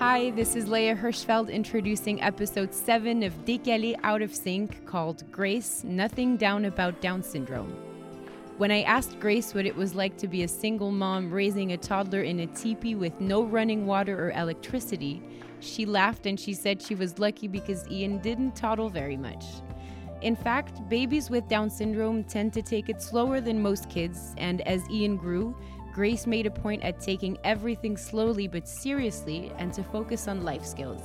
Hi, this is Léa Hirschfeld introducing episode 7 of Décalés Out of Sync called Grace Nothing Down About Down Syndrome. When I asked Grace what it was like to be a single mom raising a toddler in a teepee with no running water or electricity, she laughed and she said she was lucky because Ian didn't toddle very much. In fact, babies with Down syndrome tend to take it slower than most kids, and as Ian grew, Grace made a point at taking everything slowly but seriously and to focus on life skills.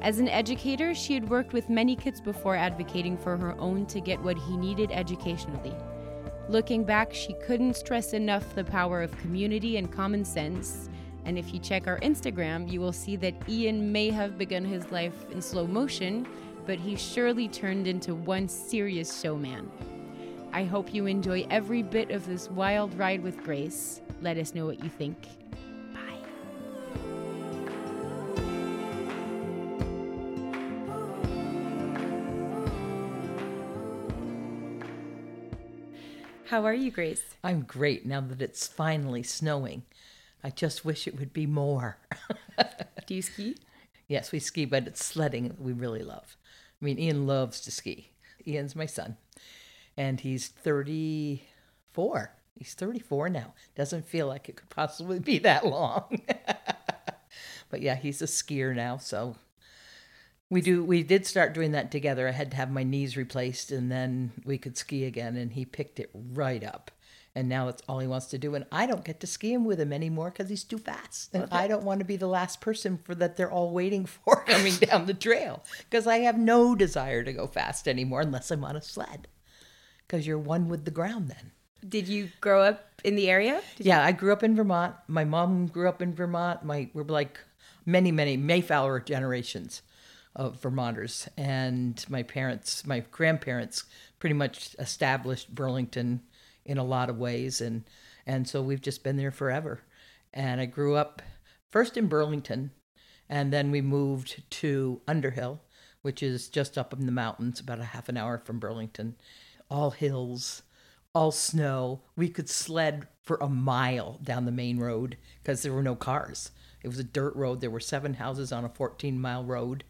As an educator, she had worked with many kids before advocating for her own to get what he needed educationally. Looking back, she couldn't stress enough the power of community and common sense. And if you check our Instagram, you will see that Ian may have begun his life in slow motion, but he surely turned into one serious showman. I hope you enjoy every bit of this wild ride with Grace. Let us know what you think. Bye. How are you, Grace? I'm great now that it's finally snowing. I just wish it would be more. Do you ski? Yes, we ski, but it's sledding we really love. I mean, Ian loves to ski. Ian's my son and he's 34. He's 34 now. Doesn't feel like it could possibly be that long. but yeah, he's a skier now, so we do we did start doing that together. I had to have my knees replaced and then we could ski again and he picked it right up. And now that's all he wants to do and I don't get to ski him with him anymore cuz he's too fast. And I don't want to be the last person for that they're all waiting for coming down the trail cuz I have no desire to go fast anymore unless I'm on a sled because you're one with the ground then. Did you grow up in the area? Did yeah, you... I grew up in Vermont. My mom grew up in Vermont. My we're like many many Mayflower generations of Vermonters, and my parents, my grandparents, pretty much established Burlington in a lot of ways, and and so we've just been there forever. And I grew up first in Burlington, and then we moved to Underhill, which is just up in the mountains, about a half an hour from Burlington all hills, all snow. We could sled for a mile down the main road because there were no cars. It was a dirt road. There were seven houses on a 14 mile road.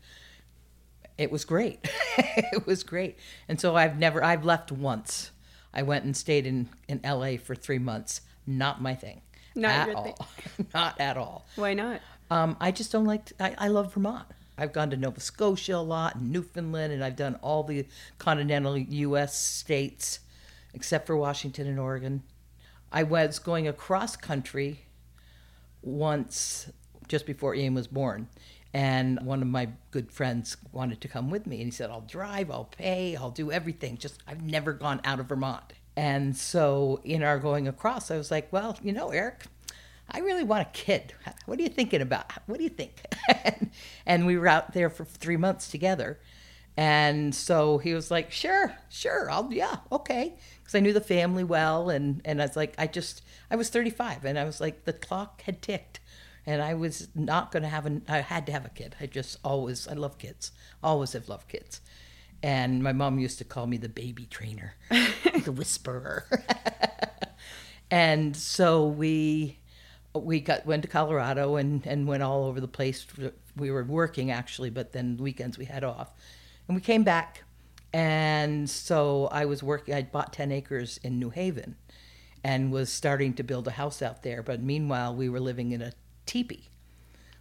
It was great. it was great. And so I've never, I've left once. I went and stayed in, in LA for three months. Not my thing. Not at all. not at all. Why not? Um, I just don't like, to, I, I love Vermont. I've gone to Nova Scotia a lot and Newfoundland, and I've done all the continental U.S. states except for Washington and Oregon. I was going across country once just before Ian was born. And one of my good friends wanted to come with me. And he said, I'll drive, I'll pay, I'll do everything. Just, I've never gone out of Vermont. And so in our going across, I was like, well, you know, Eric, I really want a kid. What are you thinking about? What do you think? and, we were out there for three months together. And so he was like, sure, sure, I'll, yeah, okay. Because I knew the family well. And, and I was like, I just, I was 35 and I was like, the clock had ticked. And I was not going to have an, I had to have a kid. I just always, I love kids, always have loved kids. And my mom used to call me the baby trainer, the whisperer. and so we, we got went to Colorado and and went all over the place. We were working actually, but then weekends we had off, and we came back. And so I was working. I bought ten acres in New Haven, and was starting to build a house out there. But meanwhile, we were living in a teepee.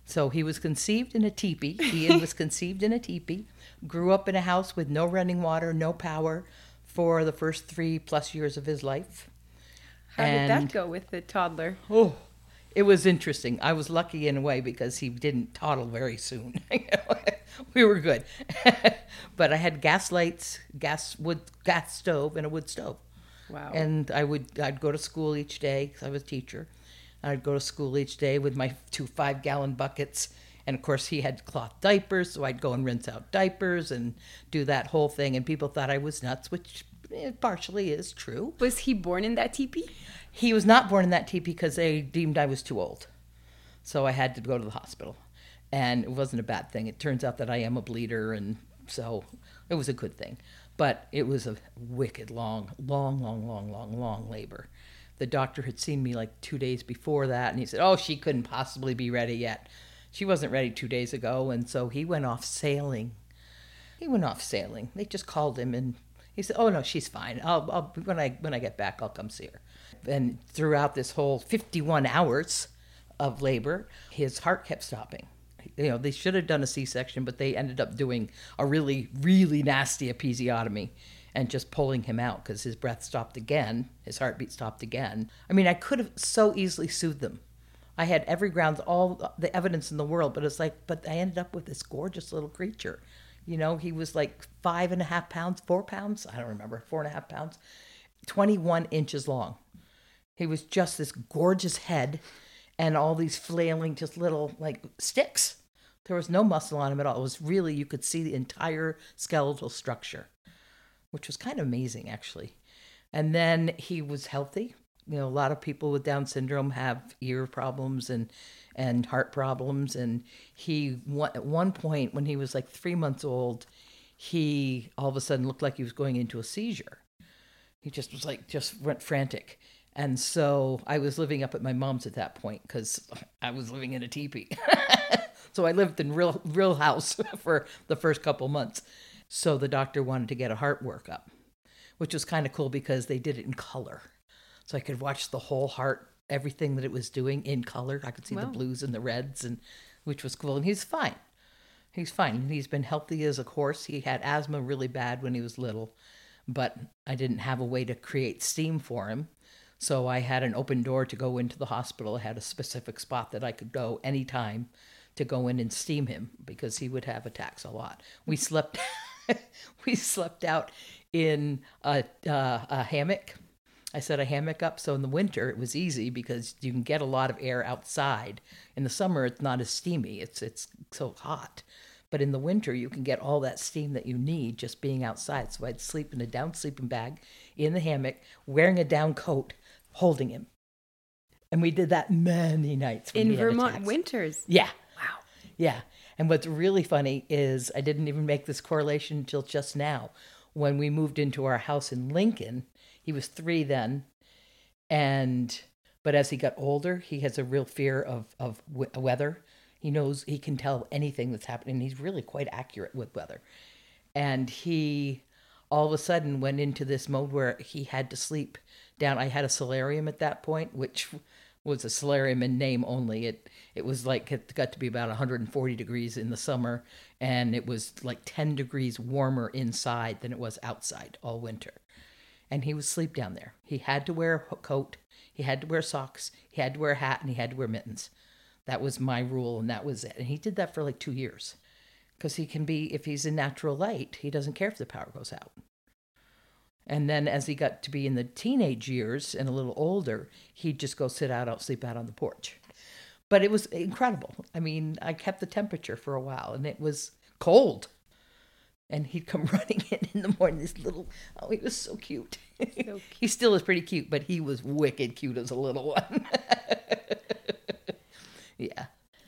So he was conceived in a teepee. Ian was conceived in a teepee. Grew up in a house with no running water, no power, for the first three plus years of his life. How and, did that go with the toddler? Oh, it was interesting. I was lucky in a way because he didn't toddle very soon. we were good. but I had gas lights, gas wood gas stove, and a wood stove. Wow. And I would I'd go to school each day because I was a teacher. I'd go to school each day with my two five gallon buckets. And of course, he had cloth diapers, so I'd go and rinse out diapers and do that whole thing. And people thought I was nuts, which it partially is true. Was he born in that teepee? He was not born in that teepee because they deemed I was too old. So I had to go to the hospital. And it wasn't a bad thing. It turns out that I am a bleeder, and so it was a good thing. But it was a wicked long, long, long, long, long, long labor. The doctor had seen me like two days before that, and he said, Oh, she couldn't possibly be ready yet. She wasn't ready two days ago, and so he went off sailing. He went off sailing. They just called him and he said, "Oh no, she's fine. I'll, I'll when I when I get back, I'll come see her." And throughout this whole 51 hours of labor, his heart kept stopping. You know, they should have done a C-section, but they ended up doing a really really nasty episiotomy and just pulling him out because his breath stopped again, his heartbeat stopped again. I mean, I could have so easily sued them. I had every grounds, all the evidence in the world, but it's like, but I ended up with this gorgeous little creature. You know, he was like five and a half pounds, four pounds, I don't remember, four and a half pounds, 21 inches long. He was just this gorgeous head and all these flailing, just little like sticks. There was no muscle on him at all. It was really, you could see the entire skeletal structure which was kind of amazing actually. And then he was healthy. You know, a lot of people with Down syndrome have ear problems and and heart problems. And he at one point when he was like three months old, he all of a sudden looked like he was going into a seizure. He just was like just went frantic. And so I was living up at my mom's at that point because I was living in a teepee. so I lived in real real house for the first couple months. So the doctor wanted to get a heart workup, which was kind of cool because they did it in color. So I could watch the whole heart, everything that it was doing in color. I could see wow. the blues and the reds, and which was cool. And he's fine. He's fine. He's been healthy as a horse. He had asthma really bad when he was little, but I didn't have a way to create steam for him. So I had an open door to go into the hospital. I had a specific spot that I could go anytime to go in and steam him because he would have attacks a lot. We slept we slept out in a, uh, a hammock. I set a hammock up so in the winter it was easy because you can get a lot of air outside. In the summer it's not as steamy. It's it's so hot. But in the winter you can get all that steam that you need just being outside. So I'd sleep in a down sleeping bag in the hammock, wearing a down coat, holding him. And we did that many nights. in Vermont winters. Yeah. Wow. Yeah. And what's really funny is I didn't even make this correlation until just now. When we moved into our house in Lincoln, he was three then, and but as he got older, he has a real fear of of weather. He knows he can tell anything that's happening. He's really quite accurate with weather, and he all of a sudden went into this mode where he had to sleep down. I had a solarium at that point, which was a solarium in name only. It it was like it got to be about 140 degrees in the summer, and it was like 10 degrees warmer inside than it was outside all winter. And he would sleep down there. He had to wear a coat, he had to wear socks, he had to wear a hat, and he had to wear mittens. That was my rule, and that was it. And he did that for like two years, because he can be if he's in natural light, he doesn't care if the power goes out. And then as he got to be in the teenage years and a little older, he'd just go sit out, out sleep out on the porch. But it was incredible. I mean, I kept the temperature for a while and it was cold. And he'd come running in in the morning, this little, oh, he was so cute. So cute. he still is pretty cute, but he was wicked cute as a little one. yeah.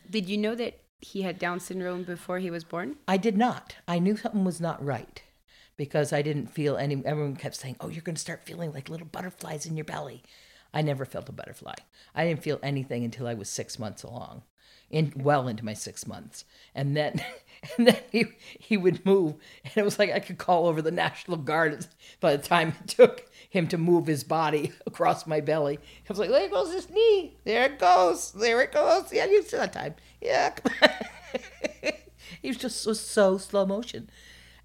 Did you know that he had Down syndrome before he was born? I did not. I knew something was not right because I didn't feel any. Everyone kept saying, "Oh, you're going to start feeling like little butterflies in your belly." I never felt a butterfly. I didn't feel anything until I was six months along, in well into my six months, and then and then he he would move, and it was like I could call over the National Guard by the time it took him to move his body across my belly. I was like, there goes his knee. There it goes. There it goes. Yeah, you see that time. Yeah. he was just so, so slow motion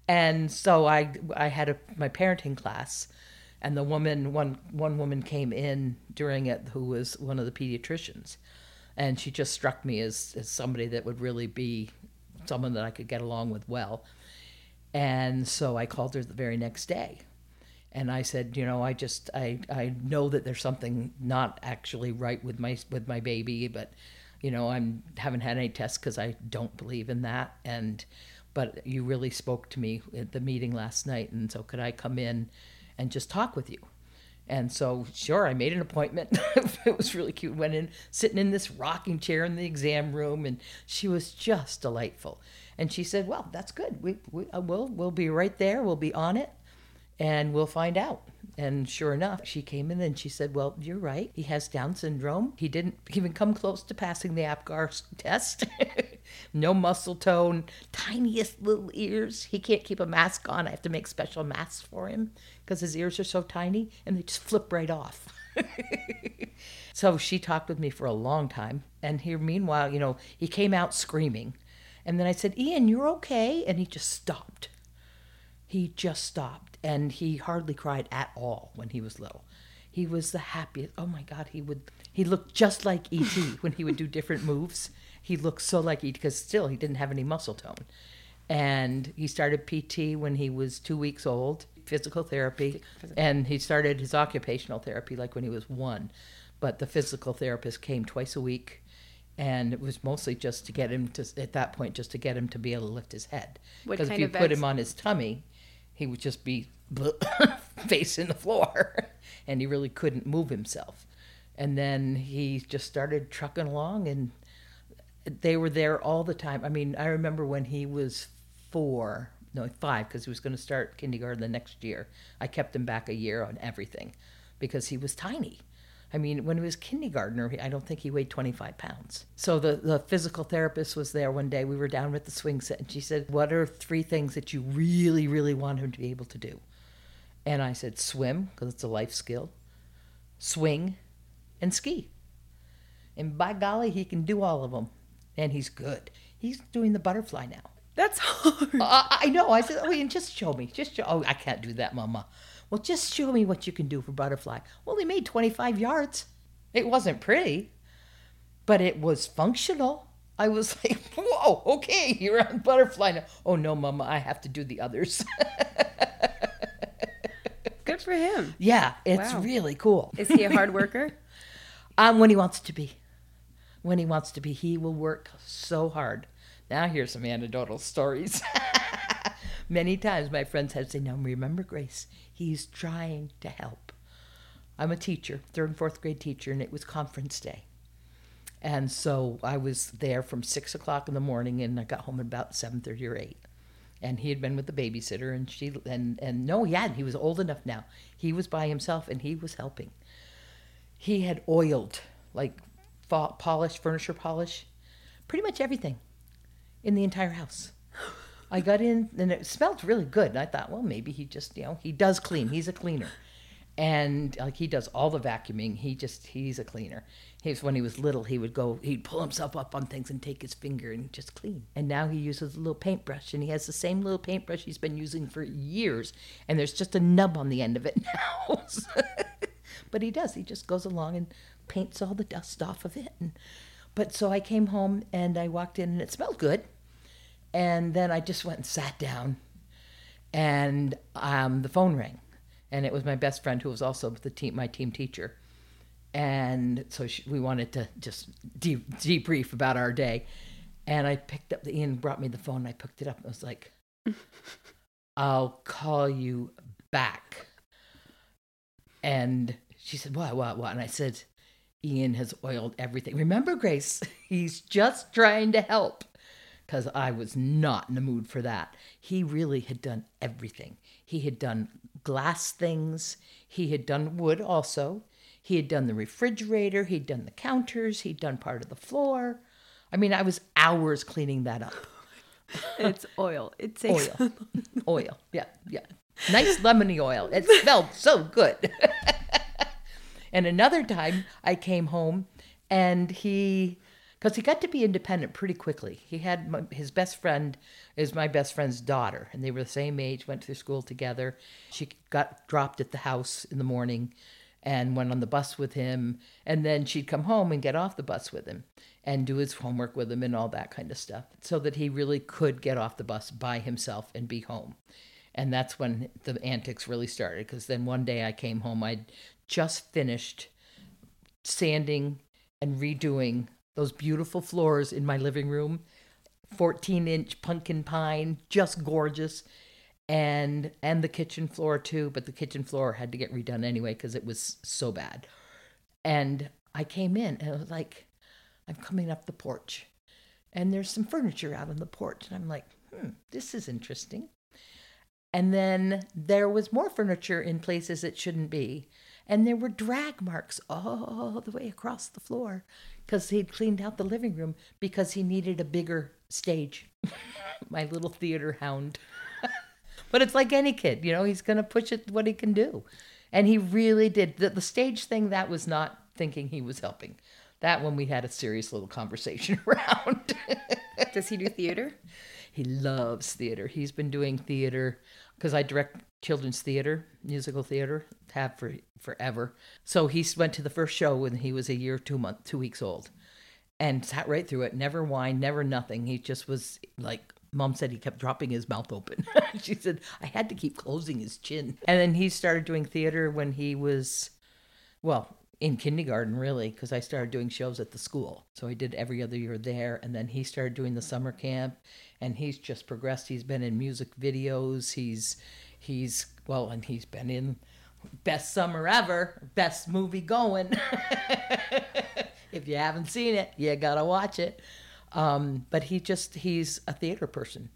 and so I I had a my parenting class, and the woman one one woman came in during it who was one of the pediatricians, and she just struck me as as somebody that would really be someone that I could get along with well, and so I called her the very next day, and I said, you know, I just I I know that there's something not actually right with my with my baby, but you know I'm haven't had any tests because I don't believe in that. And but you really spoke to me at the meeting last night, and so could I come in and just talk with you? And so, sure, I made an appointment. it was really cute. Went in, sitting in this rocking chair in the exam room, and she was just delightful. And she said, "Well, that's good. We, we uh, we'll we'll be right there. We'll be on it, and we'll find out." And sure enough, she came in and she said, Well, you're right. He has Down syndrome. He didn't even come close to passing the APGAR test. no muscle tone, tiniest little ears. He can't keep a mask on. I have to make special masks for him because his ears are so tiny and they just flip right off. so she talked with me for a long time. And here, meanwhile, you know, he came out screaming. And then I said, Ian, you're okay. And he just stopped. He just stopped. And he hardly cried at all when he was little. He was the happiest. Oh my God, he would, he looked just like E.T. when he would do different moves. He looked so like E.T. because still he didn't have any muscle tone. And he started PT when he was two weeks old, physical therapy. And he started his occupational therapy like when he was one. But the physical therapist came twice a week and it was mostly just to get him to at that point just to get him to be able to lift his head because if you put ex- him on his tummy he would just be facing the floor and he really couldn't move himself. And then he just started trucking along and they were there all the time. I mean i remember when he was four no five because he was going to start kindergarten the next year. I kept him back a year on everything because he was tiny I mean, when he was kindergartner, I don't think he weighed 25 pounds. So the, the physical therapist was there one day. We were down at the swing set, and she said, What are three things that you really, really want him to be able to do? And I said, Swim, because it's a life skill, swing, and ski. And by golly, he can do all of them. And he's good. He's doing the butterfly now. That's hard. Uh, I know. I said, oh, Ian, just show me. Just show. Oh, I can't do that, Mama. Well, just show me what you can do for butterfly. Well, he made 25 yards. It wasn't pretty, but it was functional. I was like, whoa, okay, you're on butterfly now. Oh, no, Mama, I have to do the others. Good for him. yeah, it's Wow. really cool. Is he a hard worker? Um, when he wants to be. When he wants to be, he will work so hard. Now here's some anecdotal stories. Many times my friends had say, Now remember, Grace, he's trying to help. I'm a teacher, third and fourth grade teacher, and it was conference day. And so I was there from six o'clock in the morning and I got home at about seven thirty or eight. And he had been with the babysitter and she and and no, he hadn't. He was old enough now. He was by himself and he was helping he had oiled like polish furniture polish pretty much everything in the entire house i got in and it smelled really good. And i thought well maybe he just you know he does clean. He's a cleaner. And like he does all the vacuuming. He just he's a cleaner. He was when he was little he would go he'd pull himself up on things and take his finger and just clean. And now he uses a little paintbrush and he has the same little paintbrush he's been using for years. And there's just a nub on the end of it now. But he does. He just goes along and paints all the dust off of it. And but so i came home and i walked in and it smelled good and then i just went and sat down and um, the phone rang. And it was my best friend who was also the team my team teacher. And so she, we wanted to just de- debrief about our day. And i picked up the ian brought me the phone and i picked it up and i was like i'll call you back. And she said what what what? And i said ian has oiled everything. Remember grace he's just trying to help because I was not in the mood for that. He really had done everything. He had done glass things, he had done wood also, he had done the refrigerator, he'd done the counters, he'd done part of the floor. I mean, I was hours cleaning that up. it's oil. It takes Oil. oil. Yeah, yeah. Nice lemony oil. It smelled so good. and another time I came home and he because he got to be independent pretty quickly. He had my, his best friend is my best friend's daughter, and they were the same age, went to school together. She got dropped at the house in the morning and went on the bus with him, and then she'd come home and get off the bus with him and do his homework with him and all that kind of stuff, so that he really could get off the bus by himself and be home. And that's when the antics really started, because then one day I came home, I'd just finished sanding and redoing those beautiful floors in my living room 14 inch pumpkin pine just gorgeous and and the kitchen floor too but the kitchen floor had to get redone anyway because it was so bad. And i came in and it was like i'm coming up the porch and there's some furniture out on the porch. And i'm like hmm this is interesting. And then there was more furniture in places it shouldn't be. And there were drag marks all the way across the floor because he'd cleaned out the living room because he needed a bigger stage. My little theater hound. but it's like any kid, you know, he's going to push it what he can do. And he really did. The, the stage thing, that was not thinking he was helping. That one we had a serious little conversation around. Does he do theater? He loves theater. He's been doing theater because I direct children's theater, musical theater, have for forever. So he went to the first show when he was a year, two month, two weeks old, and sat right through it. Never whined, never nothing. He just was like. Mom said he kept dropping his mouth open. she said I had to keep closing his chin. And then he started doing theater when he was, well, in kindergarten really because i started doing shows at the school so he did every other year there and then he started doing the summer camp and he's just progressed he's been in music videos he's he's well and he's been in best summer ever best movie going. If you haven't seen it you gotta watch it. Um, but he just he's a theater person.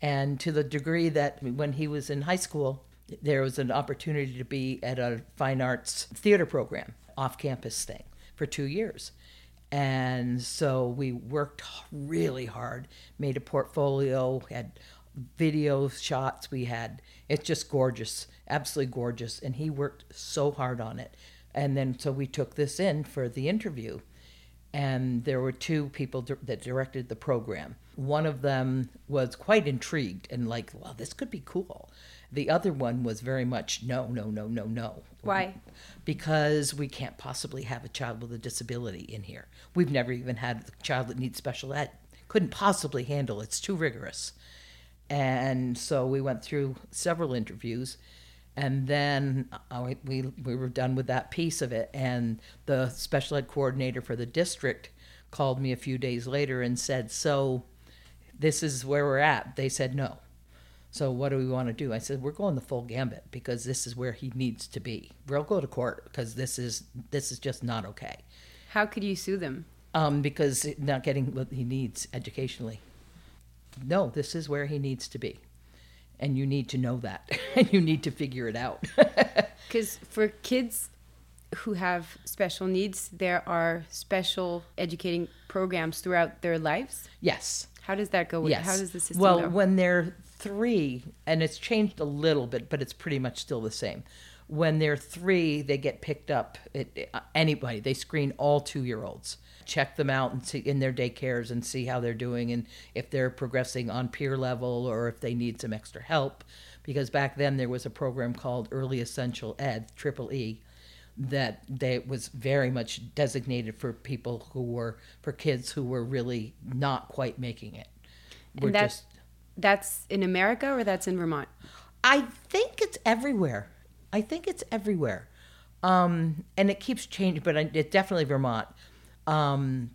And to the degree that when he was in high school there was an opportunity to be at a fine arts theater program off campus thing for two years. And so we worked really hard, made a portfolio, had video shots. We had, it's just gorgeous, absolutely gorgeous. And he worked so hard on it. And then so we took this in for the interview. And there were two people that directed the program. One of them was quite intrigued and like, well, this could be cool. The other one was very much no, no, no, no, no. Why? Because we can't possibly have a child with a disability in here. We've never even had a child that needs special ed. Couldn't possibly handle It's too rigorous. And so we went through several interviews and then uh, we, we were done with that piece of it. And the special ed coordinator for the district called me a few days later and said, So this is where we're at. They said no. So what do we want to do? I said we're going the full gambit because this is where he needs to be. We'll go to court because this is this is just not okay. How could you sue them? Um, because not getting what he needs educationally. No, this is where he needs to be, and you need to know that, and you need to figure it out. Because for kids who have special needs, there are special educating programs throughout their lives. Yes. How does that go? Yes. How does the system well, go? when they're three, and it's changed a little bit, but it's pretty much still the same. When they're three, they get picked up. It, uh, anybody, they screen all two year olds, check them out and see in their daycares and see how they're doing and if they're progressing on peer level or if they need some extra help. Because back then there was a program called Early Essential Ed, Triple E, that they was very much designated for people who were for kids who were really not quite making it. We're and that's, just that's in America or that's in Vermont? I think it's everywhere. I think it's everywhere. Um, and it keeps changing, but it's definitely Vermont. Um,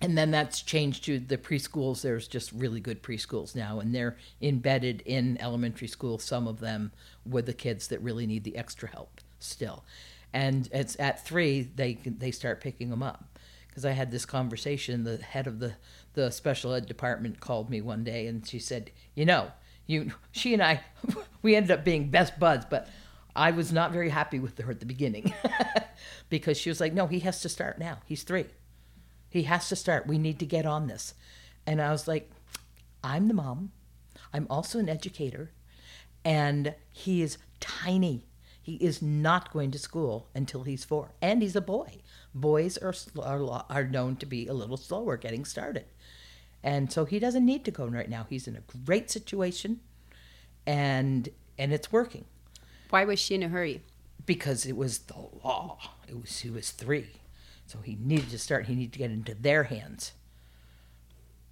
and then that's changed to the preschools. There's just really good preschools now, and they're embedded in elementary school. Some of them with the kids that really need the extra help still and it's at three they they start picking them up because I had this conversation. The head of the the special ed department called me one day and she said, you know, you she and I we ended up being best buds, but I was not very happy with her at the beginning because she was like, no, he has to start now. He's three. He has to start. We need to get on this. And I was like, I'm the mom. I'm also an educator. And he is tiny. He is not going to school until he's four, and he's a boy. Boys are, are, are known to be a little slower getting started. And so he doesn't need to go right now. He's in a great situation, and and it's working. Why was she in a hurry? Because it was the law. It was he was three, so he needed to start. He needed to get into their hands.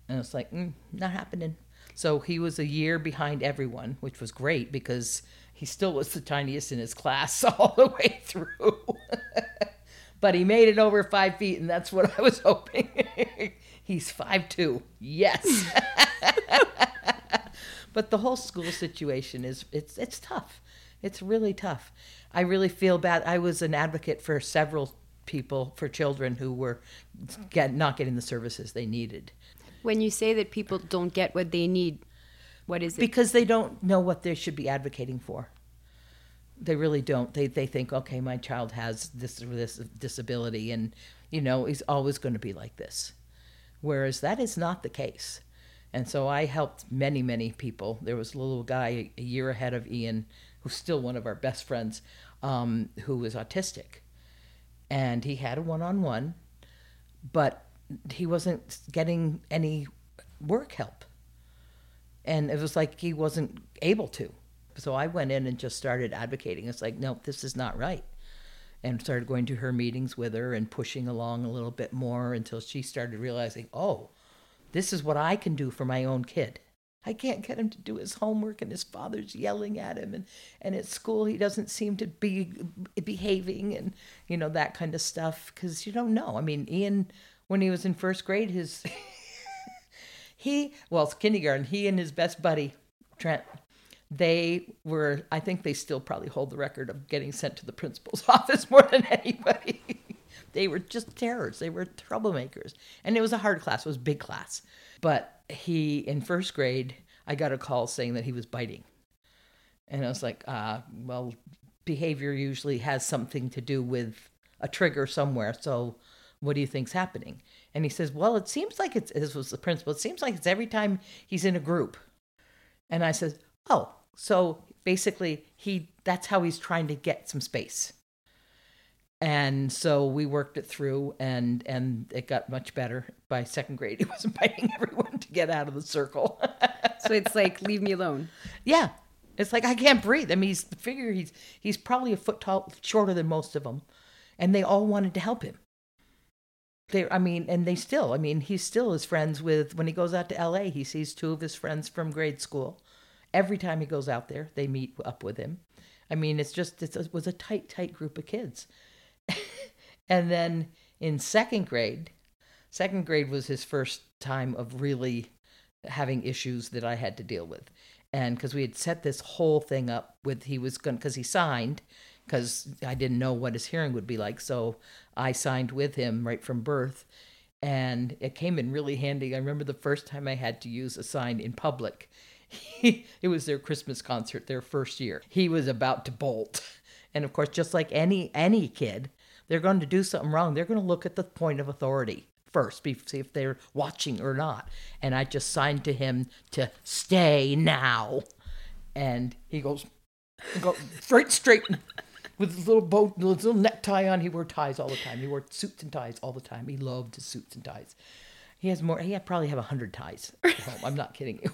And it's like, mm, not happening. So he was a year behind everyone, which was great because he still was the tiniest in his class all the way through. but he made it over five feet, and that's what I was hoping. He's five two. Yes. but the whole school situation is it's it's tough. It's really tough. I really feel bad. I was an advocate for several people for children who were get, not getting the services they needed. When you say that people don't get what they need, What is it? Because they don't know what they should be advocating for. They really don't. They they think, okay, my child has this or this disability, and you know, he's always going to be like this. Whereas that is not the case. And so I helped many, many people. There was a little guy a year ahead of Ian, who's still one of our best friends, um, who was autistic, and he had a one-on-one, but he wasn't getting any work help and it was like he wasn't able to. So I went in and just started advocating. It's like, no, this is not right. And started going to her meetings with her and pushing along a little bit more until she started realizing, oh, this is what I can do for my own kid. I can't get him to do his homework, and his father's yelling at him, and, and at school he doesn't seem to be behaving, and you know that kind of stuff. Because you don't know. I mean, Ian, when he was in first grade, his he, well, it's kindergarten, he and his best buddy, Trent, they were, I think they still probably hold the record of getting sent to the principal's office more than anybody. they were just terrors. They were troublemakers. And it was a hard class, it was a big class. But he, in first grade, I got a call saying that he was biting. And I was like, uh, well, behavior usually has something to do with a trigger somewhere. So what do you think's happening? And he says, Well, it seems like it's, this was the principal, it seems like it's every time he's in a group. And I said, Oh, so basically he that's how he's trying to get some space. And so we worked it through and and it got much better. By second grade he was inviting everyone to get out of the circle. so it's like leave me alone. Yeah. It's like I can't breathe. I mean, he's figure he's he's probably a foot tall shorter than most of them. And they all wanted to help him they i mean and they still i mean he still is friends with when he goes out to la he sees two of his friends from grade school every time he goes out there they meet up with him i mean it's just it's, it was a tight tight group of kids and then in second grade second grade was his first time of really having issues that i had to deal with and because we had set this whole thing up with he was going because he signed because I didn't know what his hearing would be like. So I signed with him right from birth. And it came in really handy. I remember the first time I had to use a sign in public. it was their Christmas concert, their first year. He was about to bolt. And of course, just like any any kid, they're going to do something wrong. They're going to look at the point of authority first, see if they're watching or not. And I just signed to him to stay now. And he goes, go right straight with his little bow, his little necktie on. He wore ties all the time. He wore suits and ties all the time. He loved his suits and ties. He has more. He had probably have a hundred ties at home. I'm not kidding you.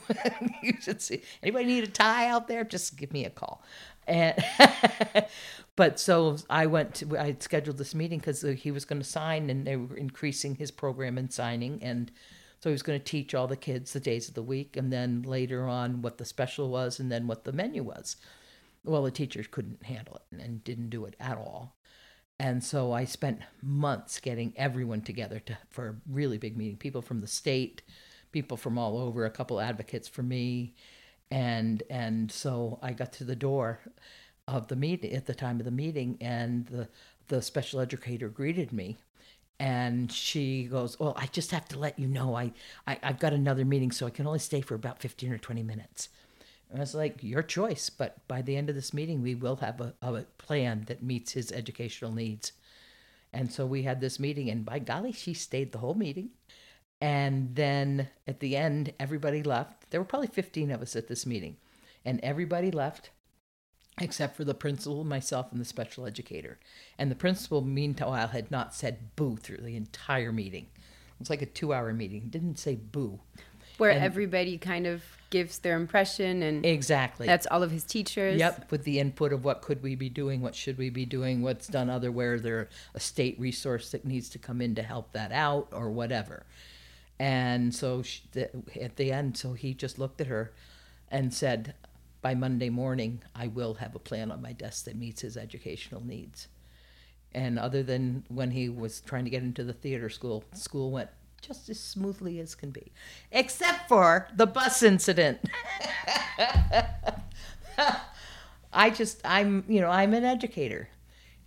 you should see. Anybody need a tie out there? Just give me a call. And but so I went. To, I scheduled this meeting because uh, he was going to sign, and they were increasing his program and signing, and so he was going to teach all the kids the days of the week, and then later on what the special was, and then what the menu was well, the teachers couldn't handle it and didn't do it at all. And so I spent months getting everyone together to, for a really big meeting people from the state, people from all over, a couple advocates for me. And, and so I got to the door of the meeting at the time of the meeting, and the, the special educator greeted me and she goes, "Well, I just have to let you know I, I have got another meeting, so I can only stay for about fifteen or twenty minutes." And I was like, your choice, but by the end of this meeting, we will have a, a plan that meets his educational needs. And so we had this meeting, and by golly, she stayed the whole meeting. And then at the end, everybody left. There were probably 15 of us at this meeting, and everybody left except for the principal, myself, and the special educator. And the principal, meanwhile, had not said boo through the entire meeting. It was like a two hour meeting. Didn't say boo. Where and, everybody kind of gives their impression and exactly that's all of his teachers yep with the input of what could we be doing what should we be doing what's done other where there a state resource that needs to come in to help that out or whatever and so she, the, at the end so he just looked at her and said by monday morning i will have a plan on my desk that meets his educational needs and other than when he was trying to get into the theater school school went just as smoothly as can be, except for the bus incident. I just, I'm, you know, I'm an educator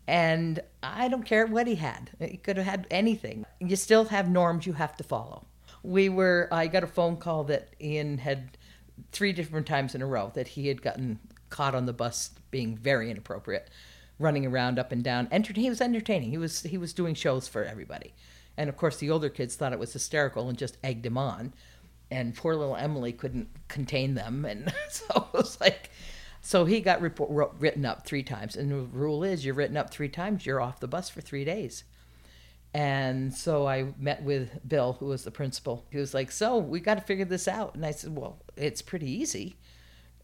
and I don't care what he had. He could have had anything. You still have norms you have to follow. We were, I got a phone call that Ian had three different times in a row that he had gotten caught on the bus being very inappropriate, running around up and down. Enter- he was entertaining. He was he was doing shows for everybody, and of course the older kids thought it was hysterical and just egged him on, and poor little Emily couldn't contain them, and so it was like. So he got report, written up three times, and the rule is you're written up three times, you're off the bus for three days. And so I met with Bill, who was the principal. He was like, "So we got to figure this out." And I said, "Well, it's pretty easy.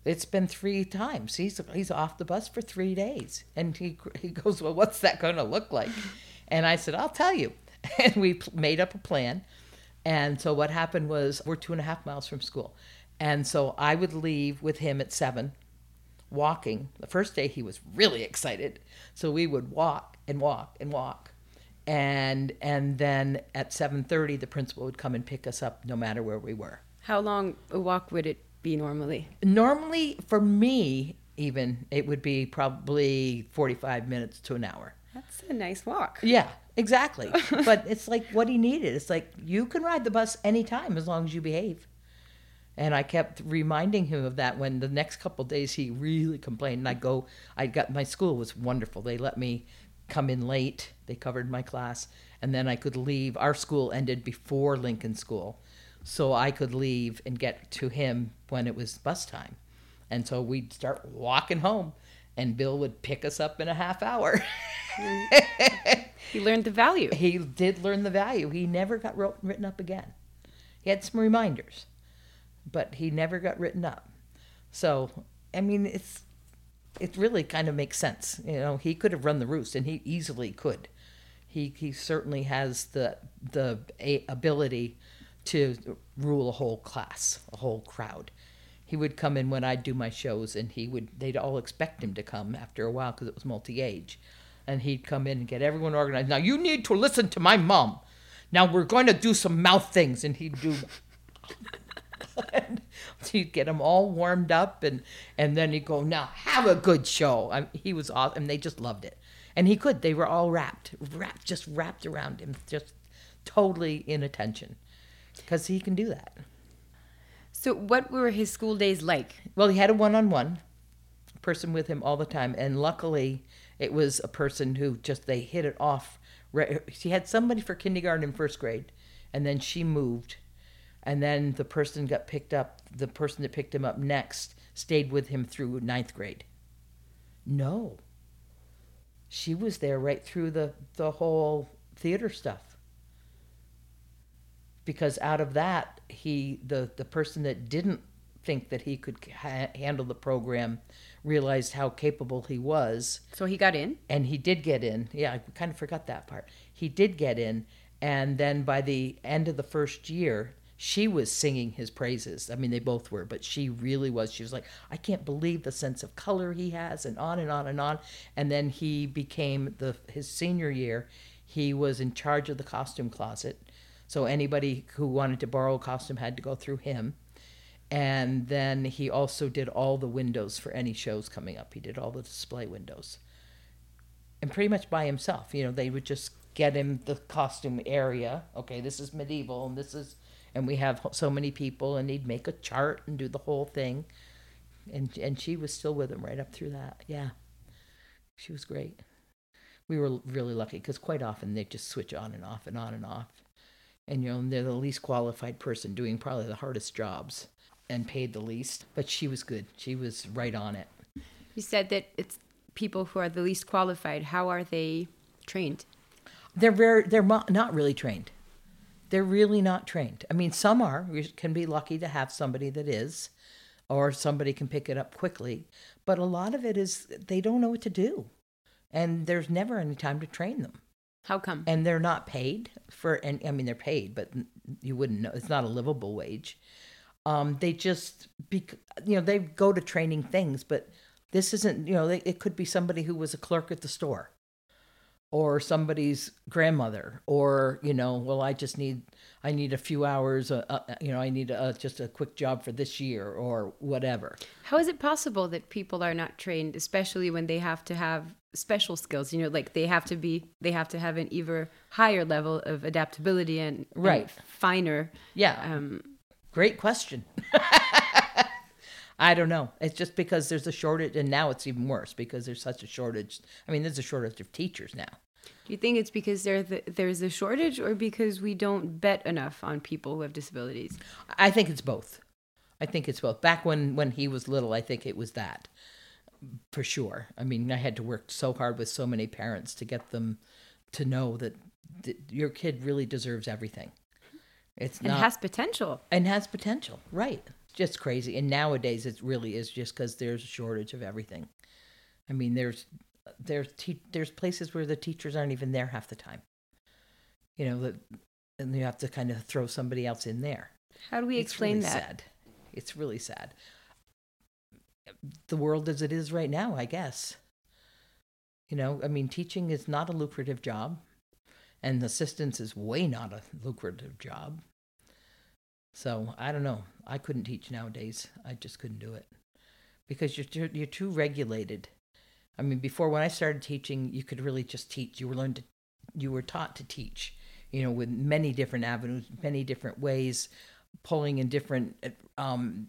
It's been three times. He's he's off the bus for three days." And he he goes, "Well, what's that going to look like?" And I said, "I'll tell you." And we made up a plan. And so what happened was we're two and a half miles from school, and so I would leave with him at seven, walking. The first day he was really excited, so we would walk and walk and walk and and then at 7:30 the principal would come and pick us up no matter where we were. How long a walk would it be normally? Normally for me even it would be probably 45 minutes to an hour. That's a nice walk. Yeah, exactly. but it's like what he needed. It's like you can ride the bus anytime as long as you behave. And I kept reminding him of that when the next couple days he really complained. And I go, I got my school was wonderful. They let me come in late. They covered my class, and then I could leave. Our school ended before Lincoln School, so I could leave and get to him when it was bus time. And so we'd start walking home, and Bill would pick us up in a half hour. he learned the value. He did learn the value. He never got wrote, written up again. He had some reminders, but he never got written up. So, I mean, it's it really kind of makes sense. You know, he could have run the roost, and he easily could. He he certainly has the the ability to rule a whole class, a whole crowd. He would come in when I'd do my shows, and he would they'd all expect him to come after a while because it was multi-age, and he'd come in and get everyone organized. Now you need to listen to my mom. Now we're going to do some mouth things, and he'd do. and he'd get them all warmed up and and then he'd go now have a good show I, he was awesome and they just loved it and he could. They were all wrapped wrapped just wrapped around him just totally in attention. Because he can do that. So what were his school days like? Well he had a one-on-one person with him all the time and luckily it was a person who just they hit it off She had somebody for kindergarten and first grade and then she moved. And then the person got picked up the person that picked him up next stayed with him through ninth grade. No she was there right through the, the whole theater stuff. Because out of that he the, the person that didn't think that he could ha- handle the program realized how capable he was. So he got in? And he did get in. Yeah i kind of forgot that part. He did get in and then by the end of the first year she was singing his praises. I mean, they both were, but she really was. She was like, I can't believe the sense of color he has, and on and on and on. And then he became the his senior year. He was in charge of the costume closet, so anybody who wanted to borrow a costume had to go through him. And then he also did all the windows for any shows coming up. He did all the display windows, and pretty much by himself. You know, they would just get him the costume area. Okay, this is medieval, and this is and we have so many people and he'd make a chart and do the whole thing. And and she was still with him right up through that. Yeah. She was great. We were really lucky because quite often they just switch on and off and on and off. And you know they're the least qualified person doing probably the hardest jobs and paid the least but she was good. She was right on it. You said that it's people who are the least qualified. How are they trained? They're very they're not really trained they're really not trained. I mean, some are. We can be lucky to have somebody that is, or somebody can pick it up quickly. But a lot of it is they don't know what to do, and there's never any time to train them. How come? And they're not paid for. And I mean, they're paid, but you wouldn't know. It's not a livable wage. Um, they just, be, you know, they go to training things, but this isn't. You know, they, it could be somebody who was a clerk at the store or somebody's grandmother or you know well i just need i need a few hours uh, uh, you know i need a, just a quick job for this year or whatever. How is it possible that people are not trained especially when they have to have special skills? You know like they have to be they have to have an even higher level of adaptability and right. and finer yeah. um, great question I don't know. It's just because there's a shortage, and now it's even worse because there's such a shortage. I mean, there's a shortage of teachers now. Do you think it's because there the, there's a shortage, or because we don't bet enough on people who have disabilities? I think it's both. I think it's both. Back when when he was little, I think it was that for sure. I mean, I had to work so hard with so many parents to get them to know that th- your kid really deserves everything. It's And not has potential. and has potential, right? Just crazy. And nowadays, it really is just because there's a shortage of everything. I mean, there's there's te- there's places where the teachers aren't even there half the time. You know, that and you have to kind of throw somebody else in there. How do we It's explain really that? Sad. It's really sad. The world as it is right now, I guess. You know, I mean, teaching is not a lucrative job, and assistance is way not a lucrative job. So I don't know. I couldn't teach nowadays. I just couldn't do it because you're too, you're too regulated. I mean, before when I started teaching, you could really just teach. You were learned to, you were taught to teach. You know, with many different avenues, many different ways, pulling in different, um,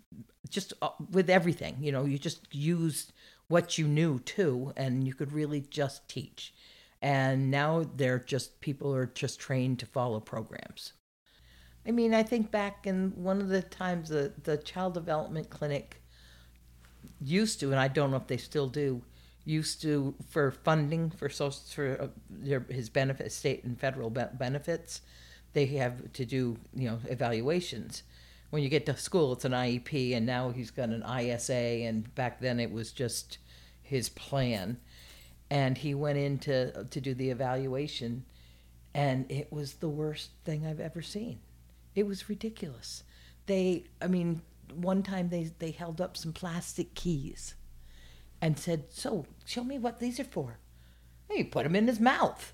just uh, with everything. You know, you just used what you knew too, and you could really just teach. And now they're just people are just trained to follow programs. I mean, I think back in one of the times the the child development clinic used to, and I don't know if they still do, used to for funding for social for uh, their his benefit state and federal be- benefits, they have to do you know evaluations. When you get to school, it's an IEP, and now he's got an ISA, and back then it was just his plan, and he went in to to do the evaluation, and it was the worst thing I've ever seen. It was ridiculous. They, I mean, one time they they held up some plastic keys and said, "So, show me what these are for." And he put them in his mouth.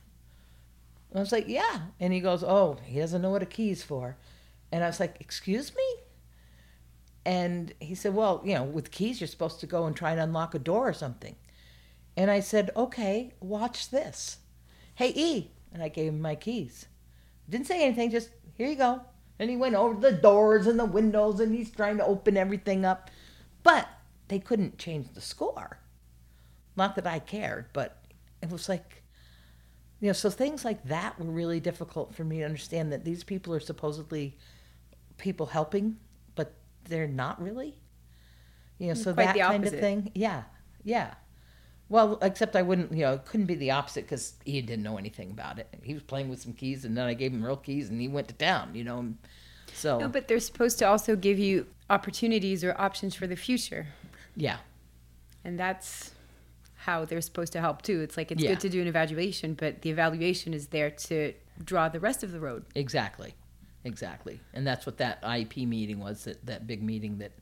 And I was like, "Yeah," and he goes, "Oh, he doesn't know what a key's for," and I was like, "Excuse me." And he said, "Well, you know, with keys, you're supposed to go and try and unlock a door or something." And I said, "Okay, watch this." Hey, E, and I gave him my keys. Didn't say anything, just here you go. And he went over the doors and the windows and he's trying to open everything up. But they couldn't change the score. Not that I cared, but it was like, you know, so things like that were really difficult for me to understand that these people are supposedly people helping, but they're not really. You know, so Quite that kind of thing. Yeah, yeah. Well, except I wouldn't, you know, it couldn't be the opposite because he didn't know anything about it. He was playing with some keys, and then I gave him real keys, and he went to town, you know. So, No, but they're supposed to also give you opportunities or options for the future. yeah, And that's how they're supposed to help too. It's like it's Yeah. good to do an evaluation, but the evaluation is there to draw the rest of the road. exactly, exactly. And that's what that IEP meeting was that, that big meeting that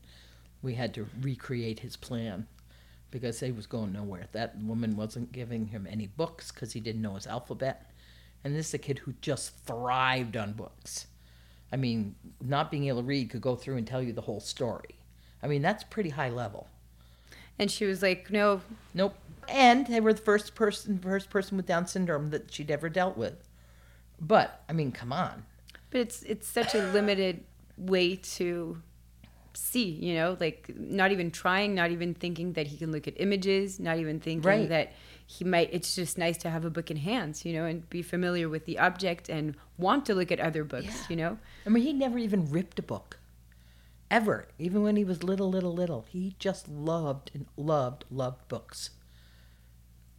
we had to recreate his plan because he was going nowhere. That woman wasn't giving him any books because he didn't know his alphabet. And this is a kid who just thrived on books. I mean, not being able to read could go through and tell you the whole story. I mean, that's pretty high level. And she was like, "No, Nope. And they were the first person, first person with Down syndrome that she'd ever dealt with. But I mean, come on. but it's it's such a limited way to see, you know, like not even trying, not even thinking that he can look at images, not even thinking Right. that he might it's just nice to have a book in hands, you know, and be familiar with the object and want to look at other books, Yeah. you know. I mean, he never even ripped a book, ever. Even when he was little, little, little, he just loved and loved, loved books.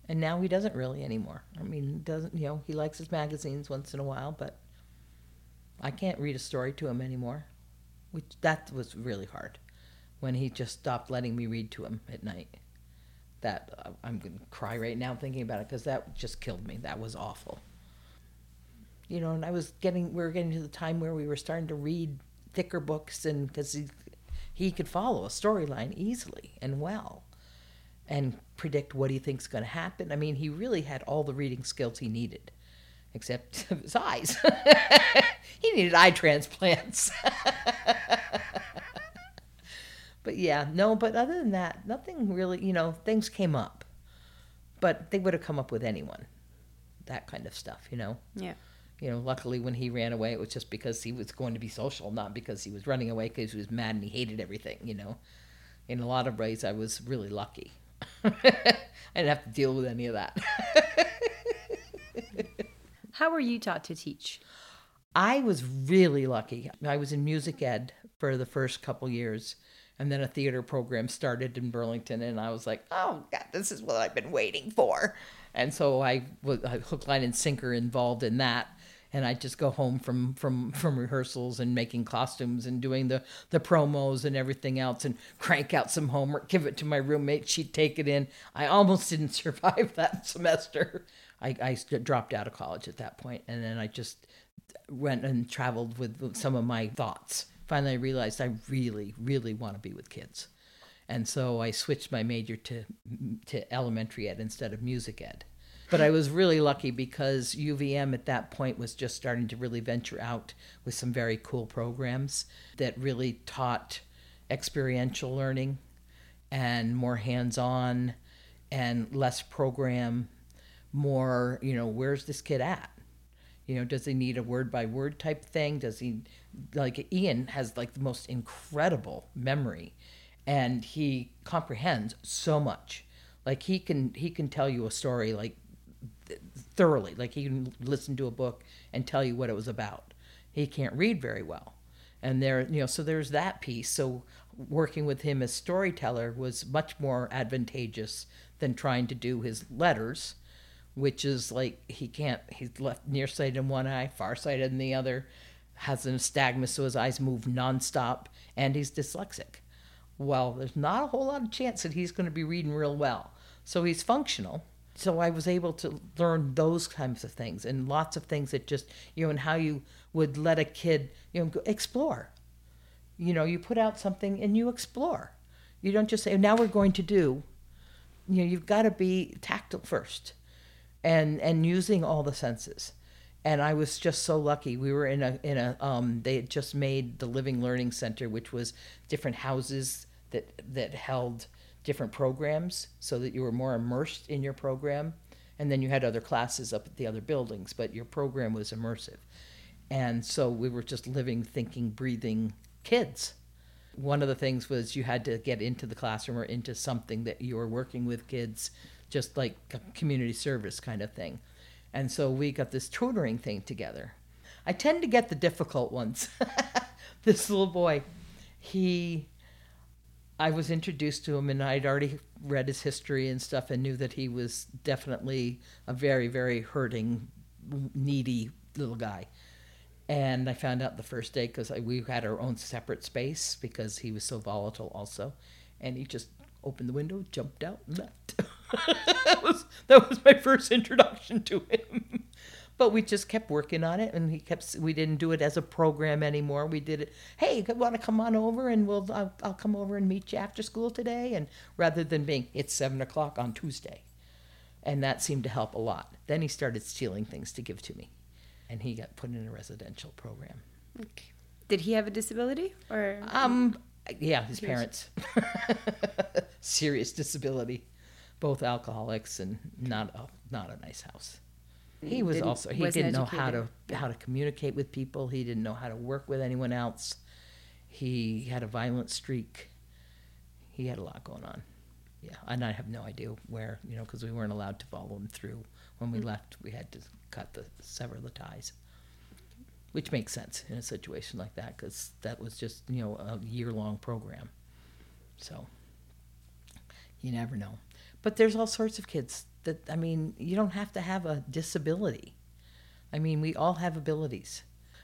And now he doesn't really anymore. I mean, he doesn't you know? He likes his magazines once in a while, but I can't read a story to him anymore. Which that was really hard when he just stopped letting me read to him at night. That uh, I'm gonna cry right now thinking about it because that just killed me. That was awful you know, and I was getting, we were getting to the time where we were starting to read thicker books, and because he, he could follow a storyline easily and well, and predict what he thinks going to happen. I mean, he really had all the reading skills he needed, except his eyes. needed eye transplants. but yeah, no. But other than that, nothing really. You know, things came up, but they would have come up with anyone. That kind of stuff, you know Yeah. you know, luckily when he ran away, it was just because he was going to be social, not because he was running away because he was mad and he hated everything, you know. in a lot of ways, I was really lucky. I didn't have to deal with any of that. How were you taught to teach? I was really lucky. I was in music ed for the first couple years, and then a theater program started in Burlington, and I was like, "Oh God, this is what I've been waiting for." And so I was hook, line, and sinker involved in that. And I'd just go home from from from rehearsals and making costumes and doing the the promos and everything else, and crank out some homework, give it to my roommate. She'd take it in. I almost didn't survive that semester. I, I dropped out of college at that point, and then I just went and traveled with some of my thoughts. Finally, I realized I really, really want to be with kids, and so I switched my major to to elementary ed instead of music ed. But I was really lucky because UVM at that point was just starting to really venture out with some very cool programs that really taught experiential learning and more hands on and less program more, you know, where's this kid at? You know, does he need a word by word type thing? Does he, like, Ian has like the most incredible memory and he comprehends so much. Like, he can, he can tell you a story like thoroughly. Like, he can listen to a book and tell you what it was about. He can't read very well. And there, you know, so there's that piece. So working with him as storyteller was much more advantageous than trying to do his letters which is like he can't he's left nearsighted in one eye farsighted in the other has an nystagmus so his eyes move nonstop and he's dyslexic. Well there's not a whole lot of chance that he's going to be reading real well. So he's functional. So i was able to learn those kinds of things and lots of things that just you know and how you would let a kid you know explore. You know you put out something and you explore. You don't just say now we're going to do you know you've got to be tactile first and and using all the senses and I was just so lucky. We were in a in a um, they had just made the Living Learning Center, which was different houses that that held different programs, so that you were more immersed in your program, and then you had other classes up at the other buildings, but your program was immersive, and so we were just living, thinking, breathing kids. One of the things was you had to get into the classroom or into something that you were working with kids just like a community service kind of thing. And so we got this tutoring thing together. I tend to get the difficult ones. this little boy, he, I was introduced to him and I'd already read his history and stuff and knew that he was definitely a very, very hurting, needy little guy. And I found out the first day because we had our own separate space because he was so volatile also. And he just opened the window, jumped out, and left. that was that was my first introduction to him. but we just kept working on it, and he kept. We didn't do it as a program anymore. We did it. Hey, you want to come on over, and we'll I'll, I'll come over and meet you after school today, and rather than being it's seven o'clock on Tuesday, and that seemed to help a lot. Then he started stealing things to give to me, and he got put in a residential program. Okay. Did he have a disability or? Um, yeah, his parents. Serious disability both alcoholics and not a not a nice house. He was didn't, also he didn't know how to how to communicate with people. He didn't know how to work with anyone else. He had a violent streak. He had a lot going on. Yeah, and I have no idea where you know because we weren't allowed to follow him through. When we mm-hmm. left, we had to cut the sever the ties, which makes sense in a situation like that because that was just you know a year long program. So you never know. But there's all sorts of kids that, I mean, you don't have to have a disability. I mean, we all have abilities.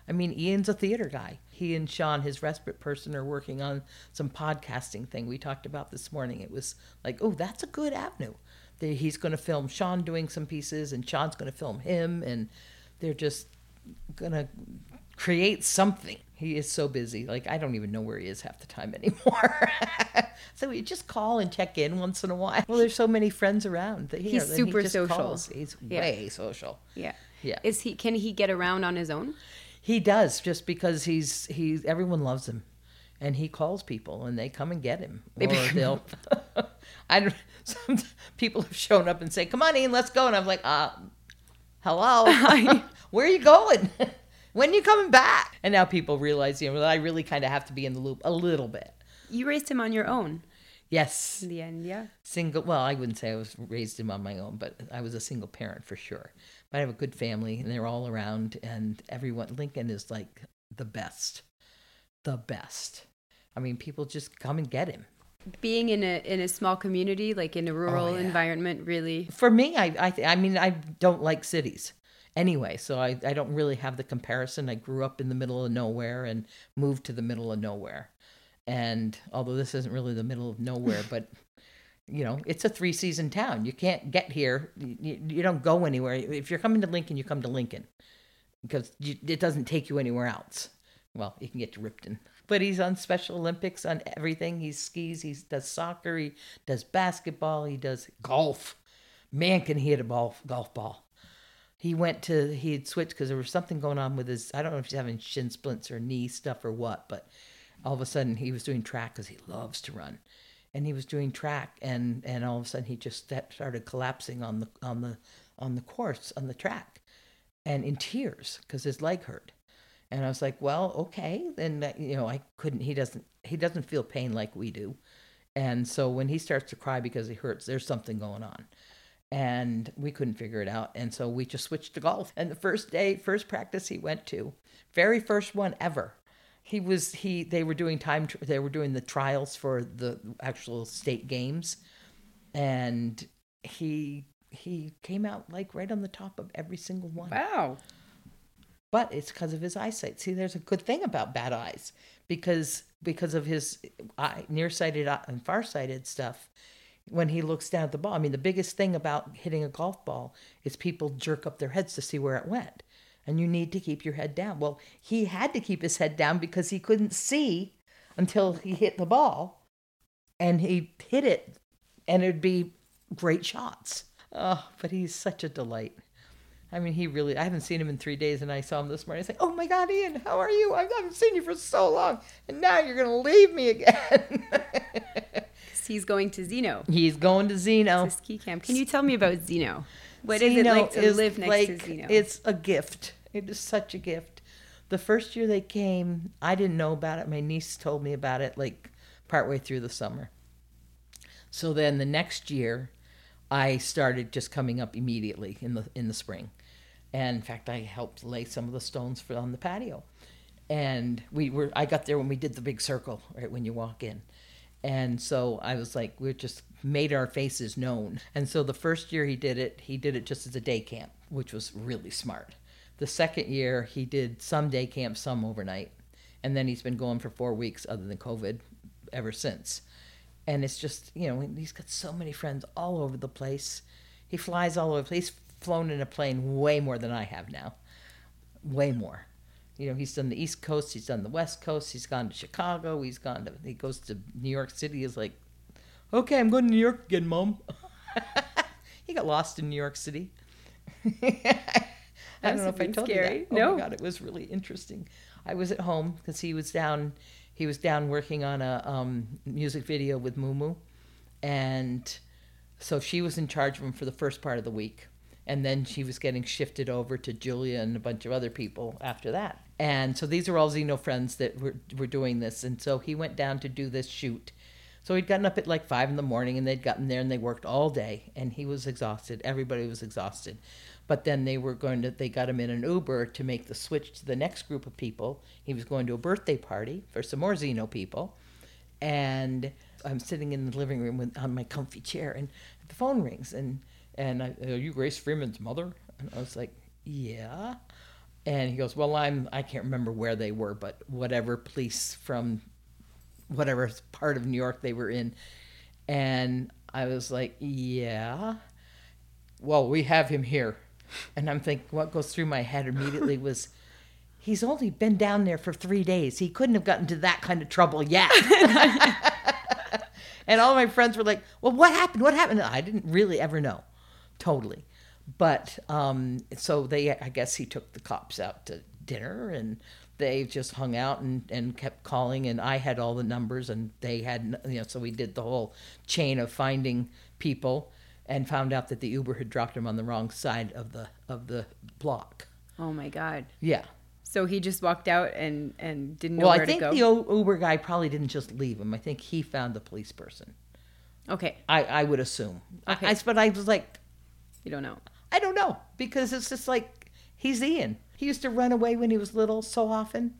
I mean, Ian's a theater guy. He and Sean, his respite person, are working on some podcasting thing we talked about this morning. It was like, oh, that's a good avenue. He's going to film Sean doing some pieces, and Sean's going to film him, and they're just going to create something. He is so busy. Like I don't even know where he is half the time anymore. so we just call and check in once in a while. Well, there's so many friends around. That, He's know, super he social. Calls. He's yeah. way social. Yeah. Yeah. Is he? Can he get around on his own? He does, just because he's he's everyone loves him, and he calls people and they come and get him, or they'll. I don't. Some people have shown up and say, "Come on, Ian, let's go," and I'm like, "Uh, hello, where are you going?" When are you coming back? And now people realize, you know, I really kind of have to be in the loop a little bit. You raised him on your own. Yes. in the end. Yeah. Single. Well, I wouldn't say I was raised him on my own, but I was a single parent for sure. But I have a good family, and they're all around, and everyone. Lincoln is like the best, the best. I mean, people just come and get him. Being in a in a small community, like in a rural Oh, yeah. environment, really. For me, I I, th- I mean, I don't like cities anyway, so I I don't really have the comparison. I grew up in the middle of nowhere and moved to the middle of nowhere, and although this isn't really the middle of nowhere, but you know, it's a three season town. You can't get here. You, you don't go anywhere. If you're coming to Lincoln, you come to Lincoln because you, it doesn't take you anywhere else. Well, you can get to Ripton, but he's on Special Olympics on everything. He skis, he does soccer, he does basketball, he does golf. Man, can he hit a ball, golf ball. He went to, he had switched because there was something going on with his, I don't know if he's having shin splints or knee stuff or what, but all of a sudden he was doing track because he loves to run. And he was doing track and and all of a sudden he just sta- started collapsing on the on the on the course on the track and in tears because his leg hurt. And i was like well okay then you know i couldn't he doesn't he doesn't feel pain like we do. And so when he starts to cry because he hurts there's something going on and we couldn't figure it out. And so we just switched to golf. And the first day first practice he went to very first one ever he was he they were doing time they were doing the trials for the actual state games. And he he came out like right on the top of every single one. Wow. but it's because of his eyesight. See there's a good thing about bad eyes because because of his eye, nearsighted and farsighted stuff when he looks down at the ball i mean the biggest thing about hitting a golf ball is people jerk up their heads to see where it went and you need to keep your head down well he had to keep his head down because he couldn't see until he hit the ball and he hit it and it'd be great shots oh but he's such a delight I mean, he really, I haven't seen him in three days, and I saw him this morning. Was like, oh my God, Ian, how are you? I haven't seen you for so long, and now you're going to leave me again. He's going to Zeno. He's going to Zeno. The ski camp. Can you tell me about Zeno? What is it like to live next like- to Zeno? It's a gift. It is such a gift. The first year they came, I didn't know about it. My niece told me about it like partway through the summer. So then the next year, I started just coming up immediately in the in the spring, and in fact, I helped lay some of the stones for on the patio. And we were I got there when we did the big circle right when you walk in, and so I was like we just made our faces known. And so the first year he did it, he did it just as a day camp, which was really smart. The second year he did some day camp, some overnight, and then he's been going for four weeks other than COVID ever since. And it's just you know he's got so many friends all over the place. He flies all over he's flown in a plane way more than i have now. Way more you know he's done the east coast he's done the west coast he's gone to chicago he's gone to he goes to new york city he's like okay i'm going to new york again mom. He got lost in new york city. I don't know if i told you scary. that. Oh No. my god it was really interesting. I was at home because he was down he was down working on a um, music video with Mumu, and so she was in charge of him for the first part of the week, and then she was getting shifted over to Julia and a bunch of other people after that. And so these are all Zeno friends that were were doing this, and so he went down to do this shoot. So he'd gotten up at like five in the morning, and they'd gotten there and they worked all day, and he was exhausted. Everybody was exhausted. But then they were going to, they got him in an Uber to make the switch to the next group of people. He was going to a birthday party for some more Zeno people. And I'm sitting in the living room with, on my comfy chair, and the phone rings. And, and I, are you Grace Freeman's mother? And I was like, yeah. And he goes, well, I'm, I can't remember where they were, but whatever police from whatever part of New York they were in. And I was like, yeah. Well, we have him here. And I'm thinking, what goes through my head immediately was, he's only been down there for three days. He couldn't have gotten to that kind of trouble yet. and all my friends were like, well, what happened? What happened? I didn't really ever know, totally. But um, so they, I guess he took the cops out to dinner and they just hung out and, and kept calling. And I had all the numbers and they had, you know, so we did the whole chain of finding people and found out that the Uber had dropped him on the wrong side of the of the block. oh my god. Yeah. So he just walked out and and didn't know Well, where I think to go. the Uber guy probably didn't just leave him. I think he found the police person. Okay. I, I would assume. Okay. I, but I was like, You don't know. I don't know because it's just like he's Ian. He used to run away when he was little so often.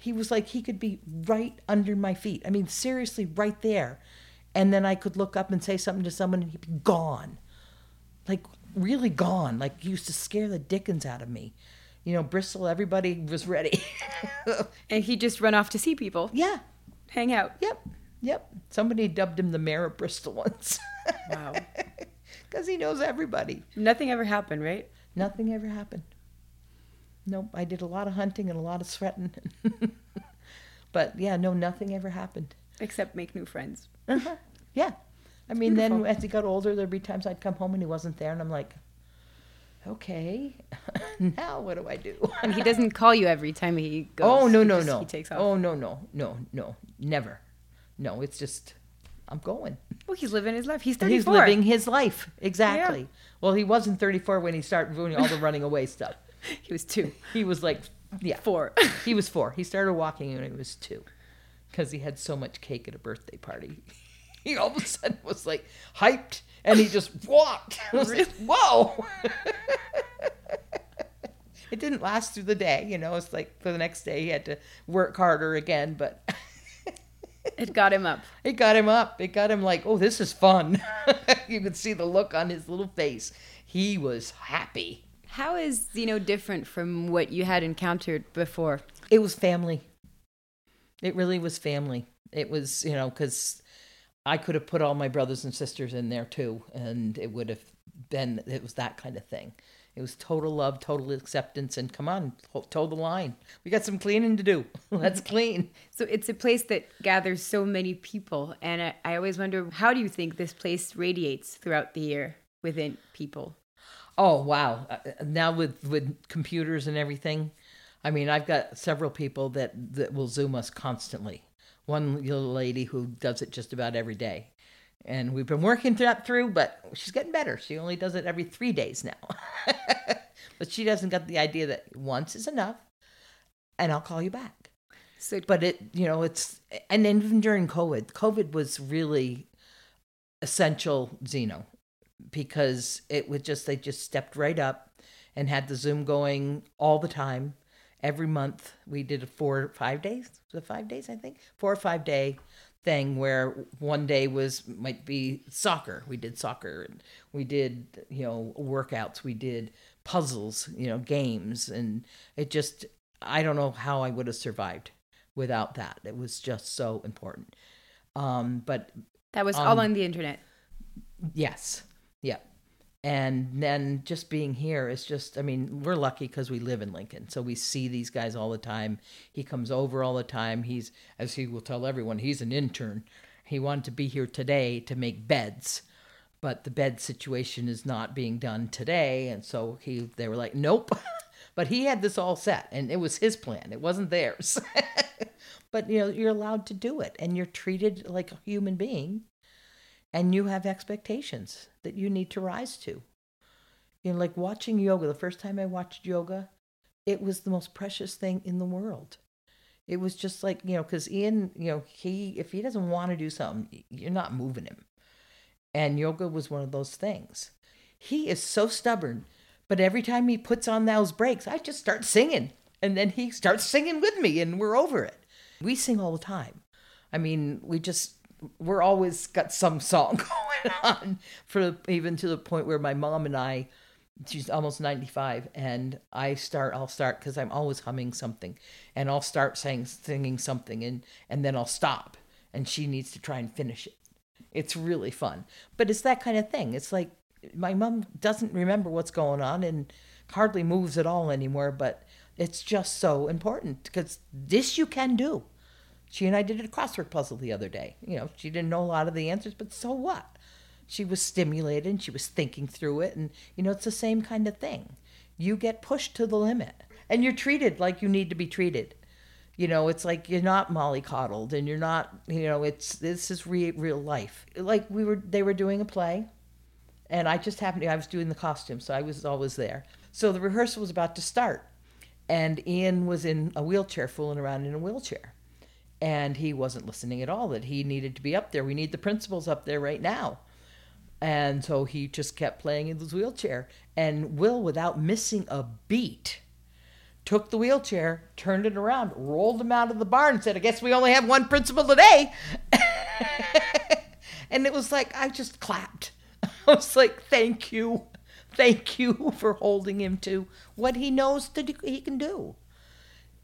He was like he could be right under my feet. I mean, seriously, right there. And then I could look up and say something to someone and he'd be gone. Like really gone. Like he used to scare the dickens out of me. You know, Bristol, everybody was ready. And he'd just run off to see people, yeah. hang out. Yep. Yep. Somebody dubbed him the mayor of Bristol once. Wow. Because he knows everybody. Nothing ever happened, right? Nothing ever happened. Nope, I did a lot of hunting and a lot of sweating. but yeah, no, nothing ever happened. Except make new friends. Uh-huh. Yeah. I mean, then as he got older, there'd be times I'd come home and he wasn't there, and I'm like, okay, now what do I do? And he doesn't call you every time he goes. oh, no, no, just- no. He takes off. Oh, no, no, no, no, never. No, it's just, I'm going. Well, he's living his life. He's 34. He's living his life. Exactly. Well, he wasn't 34 when he started doing all the running away stuff. He was two, He was like, yeah, four. He was four. He started walking when he was two because he had so much cake at a birthday party. He all of a sudden was like hyped and he just walked. Like, Whoa! it didn't last through the day, you know. It's like for the next day he had to work harder again, but it got him up. it got him up. It got him like, oh, this is fun. you could see the look on his little face. He was happy. How is Zeno different from what you had encountered before? It was family. It really was family. It was, you know, because I could have put all my brothers and sisters in there too, and it would have been, it was that kind of thing. It was total love, total acceptance, and come on, toe the line. We got some cleaning to do. Let's clean. So it's a place that gathers so many people, and I, I always wonder how do you think this place radiates throughout the year within people? Oh wow! Uh, now with with computers and everything, I mean, I've got several people that that will Zoom us constantly. One little lady who does it just about every day, and we've been working that through, but she's getting better. She only does it every three days now, but she doesn't got the idea that once is enough, and I'll call you back. So But it, you know, it's and then even during COVID, COVID was really essential Zeno because it was just they just stepped right up and had the Zoom going all the time. Every month we did a four five days, it five days I think, four or five day thing where one day was might be soccer. We did soccer and we did you know workouts. We did puzzles, you know games, and it just I don't know how I would have survived without that. It was just so important. Um, but that was um, all on the internet. Yes. And then just being here is just, I mean, we're lucky because we live in Lincoln. So we see these guys all the time. He comes over all the time. He's, as he will tell everyone, he's an intern. He wanted to be here today to make beds, but the bed situation is not being done today. And so he, they were like, nope. but he had this all set and it was his plan, it wasn't theirs. but, you know, you're allowed to do it and you're treated like a human being and you have expectations that you need to rise to. You know, like watching yoga, the first time I watched yoga, it was the most precious thing in the world. It was just like, you know, because Ian, you know, he, if he doesn't want to do something, you're not moving him. And yoga was one of those things. He is so stubborn, but every time he puts on those brakes, I just start singing. And then he starts singing with me, and we're over it. We sing all the time. I mean, we just, we're always got some song going on for even to the point where my mom and I she's almost 95 and I start I'll start cuz I'm always humming something and I'll start saying singing something and and then I'll stop and she needs to try and finish it. It's really fun. But it's that kind of thing. It's like my mom doesn't remember what's going on and hardly moves at all anymore, but it's just so important because this you can do. She and I did a crossword puzzle the other day. You know, she didn't know a lot of the answers, but so what? She was stimulated and she was thinking through it. And, you know, it's the same kind of thing. You get pushed to the limit and you're treated like you need to be treated. You know, it's like you're not mollycoddled and you're not, you know, it's, this is re- real life. Like we were, they were doing a play and I just happened to, I was doing the costume, so I was always there. So the rehearsal was about to start and Ian was in a wheelchair, fooling around in a wheelchair And he wasn't listening at all, that he needed to be up there. We need the principals up there right now. And so he just kept playing in his wheelchair. And Will, without missing a beat, took the wheelchair, turned it around, rolled him out of the barn, and said, I guess we only have one principal today. and it was like, I just clapped. I was like, thank you. Thank you for holding him to what he knows that he can do.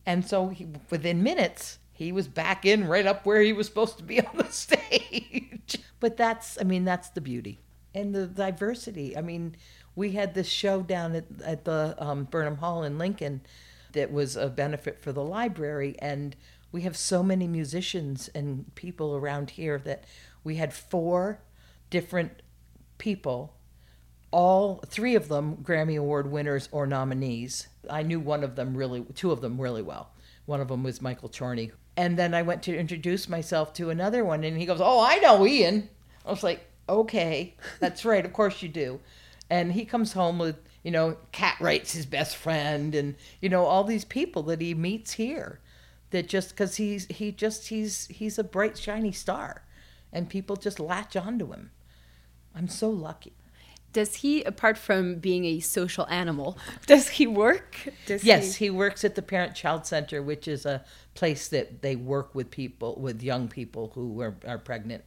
And so he, within minutes, he was back in right up where he was supposed to be on the stage. but that's, I mean, that's the beauty and the diversity. I mean, we had this show down at, at the um, Burnham Hall in Lincoln that was a benefit for the library. And we have so many musicians and people around here that we had four different people, all three of them Grammy Award winners or nominees. I knew one of them really, two of them really well. One of them was Michael Chorney. And then I went to introduce myself to another one, and he goes, Oh, I know Ian. I was like, Okay, that's right, of course you do. And he comes home with, you know, Cartwright's his best friend, and, you know, all these people that he meets here that just because he's, he just, he's, he's a bright, shiny star, and people just latch onto him. I'm so lucky. Does he, apart from being a social animal, does he work? Does yes, he... he works at the Parent Child Center, which is a place that they work with people, with young people who are, are pregnant,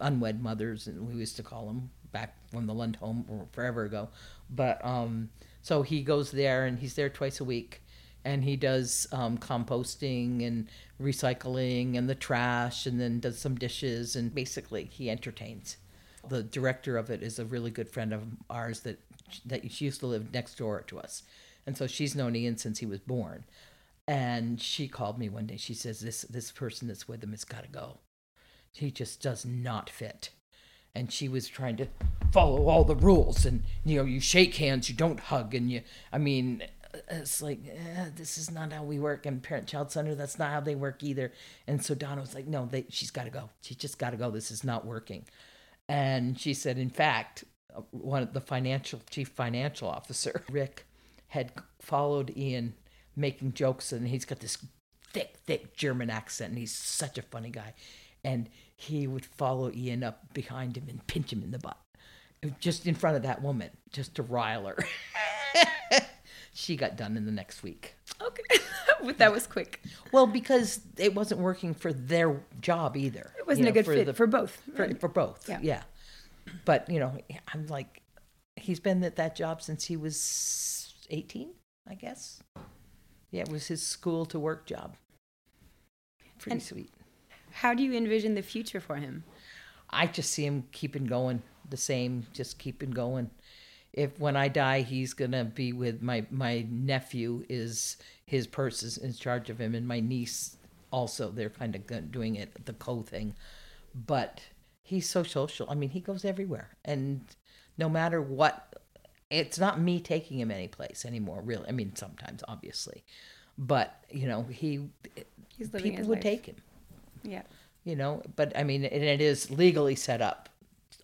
unwed mothers, and we used to call them back from the Lund home forever ago. But um, so he goes there and he's there twice a week, and he does um, composting and recycling and the trash, and then does some dishes, and basically he entertains. The director of it is a really good friend of ours that that she used to live next door to us, and so she's known Ian since he was born. And she called me one day. She says, "This this person that's with him has got to go. He just does not fit." And she was trying to follow all the rules, and you know, you shake hands, you don't hug, and you. I mean, it's like eh, this is not how we work in parent child center that's not how they work either and so donna was like no they, she's got to go she just got to go this is not working and she said, in fact, one of the financial chief financial officer, Rick, had followed Ian making jokes, and he's got this thick, thick German accent, and he's such a funny guy. And he would follow Ian up behind him and pinch him in the butt, just in front of that woman, just to rile her. she got done in the next week. Okay, But that was quick. Well, because it wasn't working for their job either. It wasn't you know, a good fit the, for both. For, right. for both, yeah. yeah. But you know, I'm like, he's been at that job since he was 18, I guess. Yeah, it was his school to work job. Pretty and sweet. How do you envision the future for him? I just see him keeping going, the same, just keeping going if when I die, he's gonna be with my my nephew. Is his purse is in charge of him, and my niece also. They're kind of doing it the co thing, but he's so social. I mean, he goes everywhere, and no matter what, it's not me taking him any place anymore. Really, I mean, sometimes obviously, but you know, he he's the people would life. take him. Yeah. You know, but I mean, and it is legally set up,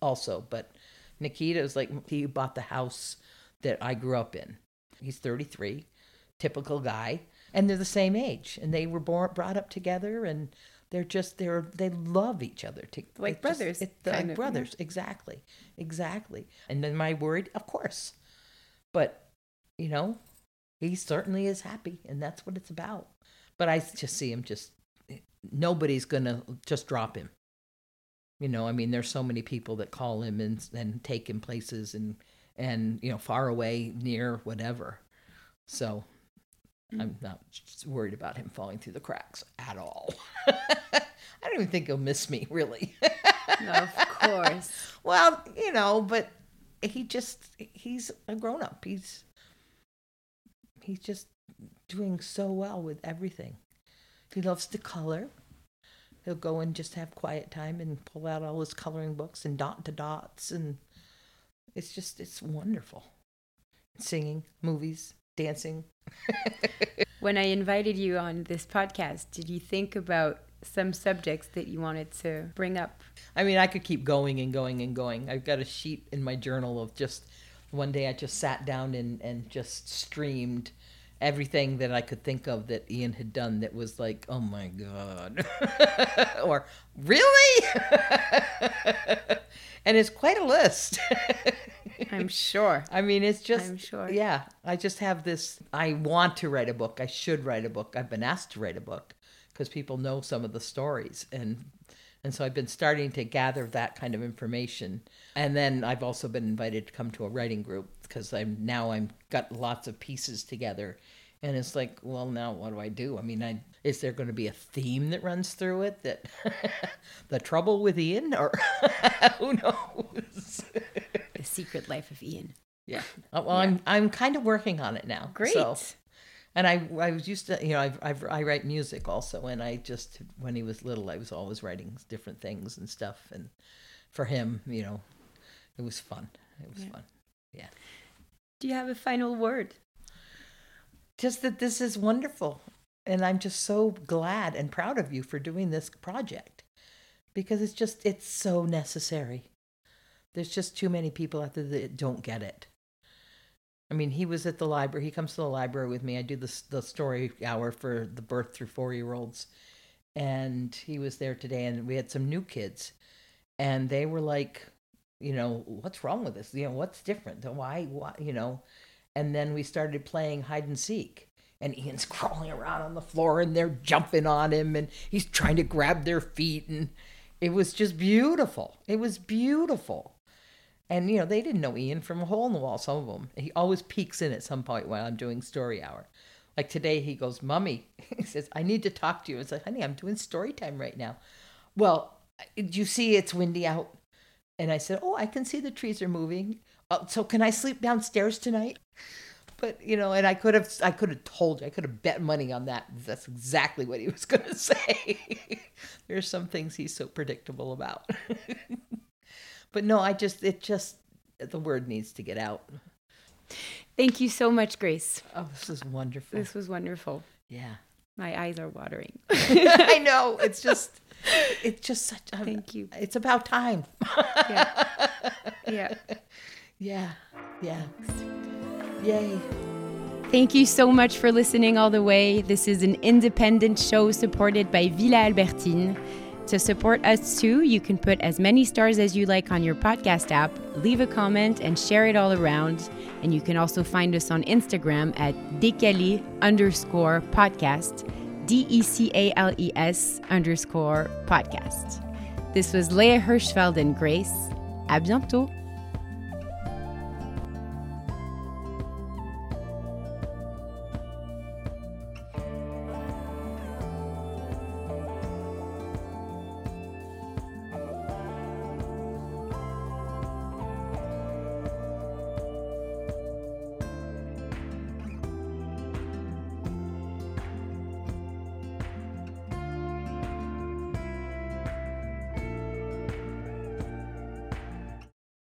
also, but Nikita is like he bought the house that I grew up in. He's 33, typical guy, and they're the same age, and they were born brought up together, and they're just they're they love each other to, like brothers, just, it, like brothers, yeah. exactly, exactly. And then my word, of course, but you know, he certainly is happy, and that's what it's about. But I just see him just eh, nobody's gonna just drop him. You know, I mean, there's so many people that call him and and take him places and and you know far away, near, whatever. So mm. I'm not worried about him falling through the cracks at all. I don't even think he'll miss me, really. no, of course. well, you know, but he just he's a grown up. He's he's just doing so well with everything. He loves to color he'll go and just have quiet time and pull out all his coloring books and dot to dots and it's just it's wonderful. Singing movies dancing. When i invited you on this podcast did you think about some subjects that you wanted to bring up? I mean i could keep going and going and going. I've got a sheet in my journal of just one day i just sat down and, and just streamed everything that I could think of that Ian had done that was like, oh my God. or, really? and it's quite a list. I'm sure. I mean, it's just, I'm sure. yeah, I just have this. I want to write a book. I should write a book. I've been asked to write a book because people know some of the stories. And and so I've been starting to gather that kind of information. And then I've also been invited to come to a writing group because I'm now I'm got lots of pieces together. And it's like, well, now what do I do? I mean, I, is there going to be a theme that runs through it that the trouble with Ian or who knows? the secret life of Ian. Yeah. Well, I'm I'm kind of working on it now. Great. So, and I I was used to you know I've, I've I write music also, and I just when he was little I was always writing different things and stuff, and for him you know it was fun. It was Yeah. fun. Yeah. Do you have a final word? Just that this is wonderful, and I'm just so glad and proud of you for doing this project because it's just it's so necessary. There's just too many people out there that don't get it. I mean, he was at the library. He comes to the library with me. I do the the story hour for the birth through four year olds, and he was there today. And we had some new kids, and they were like, you know, what's wrong with this? You know, what's different? Why? Why? You know, and then we started playing hide and seek. And Ian's crawling around on the floor, and they're jumping on him, and he's trying to grab their feet, and it was just beautiful. It was beautiful. And you know, they didn't know Ian from a hole in the wall, some of them. He always peeks in at some point while I'm doing story hour. Like today he goes, Mummy, he says, I need to talk to you. It's like, honey, I'm doing story time right now. Well, do you see it's windy out? And I said, Oh, I can see the trees are moving. Uh, so can I sleep downstairs tonight? But you know, and I could have, I could have told you, I could have bet money on that. That's exactly what he was going to say. There's some things he's so predictable about. but no, I just, it just, the word needs to get out. Thank you so much, Grace. Oh, this is wonderful. This was wonderful. Yeah. My eyes are watering. I know. It's just, it's just such. A, Thank you. It's about time. Yeah. Yeah. Yeah. Yeah. Yay. Thank you so much for listening all the way. This is an independent show supported by Villa Albertine. To support us too, you can put as many stars as you like on your podcast app, leave a comment, and share it all around. And you can also find us on Instagram at décalé underscore podcast, D E C A L E S underscore podcast. This was Léa Hirschfeld and Grace. À bientôt!